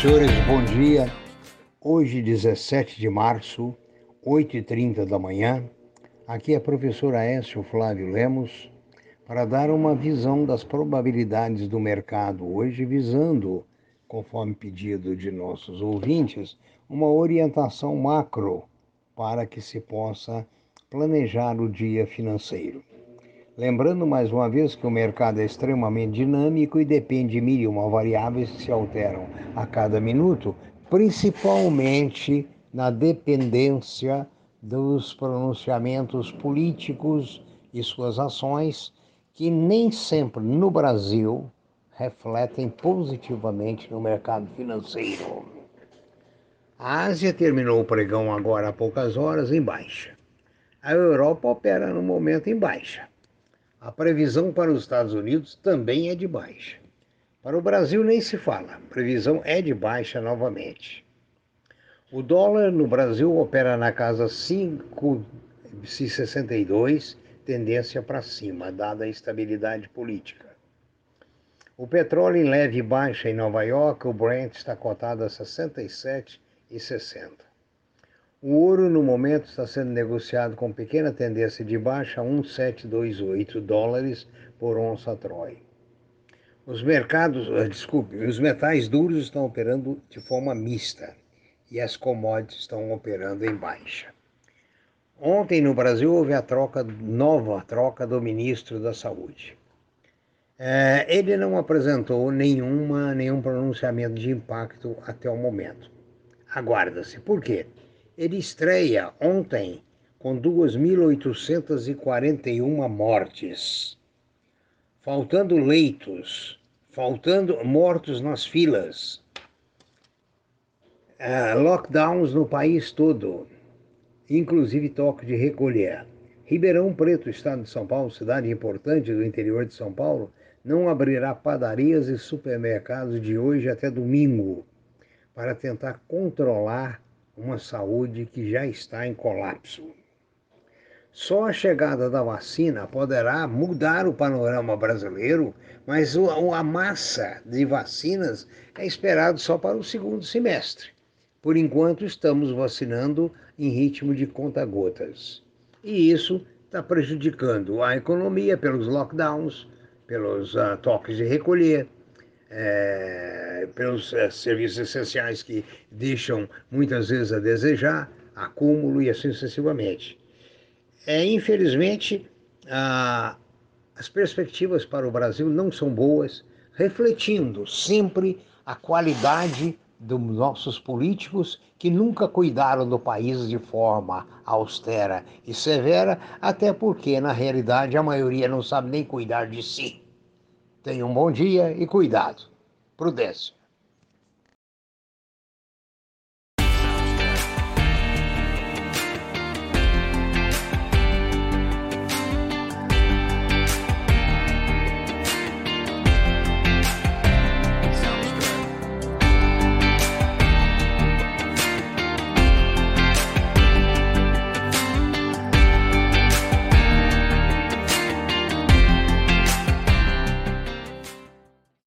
senhores, bom dia. Hoje, 17 de março, 8h30 da manhã, aqui é a professora Écio Flávio Lemos para dar uma visão das probabilidades do mercado hoje, visando, conforme pedido de nossos ouvintes, uma orientação macro para que se possa planejar o dia financeiro. Lembrando mais uma vez que o mercado é extremamente dinâmico e depende de mil e uma variáveis que se alteram a cada minuto, principalmente na dependência dos pronunciamentos políticos e suas ações, que nem sempre no Brasil refletem positivamente no mercado financeiro. A Ásia terminou o pregão agora há poucas horas em baixa. A Europa opera no momento em baixa. A previsão para os Estados Unidos também é de baixa. Para o Brasil nem se fala, a previsão é de baixa novamente. O dólar no Brasil opera na casa 5,62, tendência para cima, dada a estabilidade política. O petróleo em leve baixa em Nova York, o Brent está cotado a 67,60. O ouro, no momento, está sendo negociado com pequena tendência de baixa a 1,728 dólares por onça Troy. Os mercados, ah, desculpe, os metais duros estão operando de forma mista e as commodities estão operando em baixa. Ontem no Brasil houve a troca, nova troca do ministro da Saúde. É, ele não apresentou nenhuma, nenhum pronunciamento de impacto até o momento. Aguarda-se. Por quê? Ele estreia ontem com 2.841 mortes, faltando leitos, faltando mortos nas filas, uh, lockdowns no país todo, inclusive toque de recolher. Ribeirão Preto, estado de São Paulo, cidade importante do interior de São Paulo, não abrirá padarias e supermercados de hoje até domingo para tentar controlar uma saúde que já está em colapso. Só a chegada da vacina poderá mudar o panorama brasileiro, mas a massa de vacinas é esperado só para o segundo semestre. Por enquanto, estamos vacinando em ritmo de conta-gotas. E isso está prejudicando a economia pelos lockdowns, pelos uh, toques de recolher, é, pelos é, serviços essenciais que deixam muitas vezes a desejar, acúmulo e assim sucessivamente. É, infelizmente, a, as perspectivas para o Brasil não são boas, refletindo sempre a qualidade dos nossos políticos que nunca cuidaram do país de forma austera e severa, até porque, na realidade, a maioria não sabe nem cuidar de si. Tenha um bom dia e cuidado. Prudência.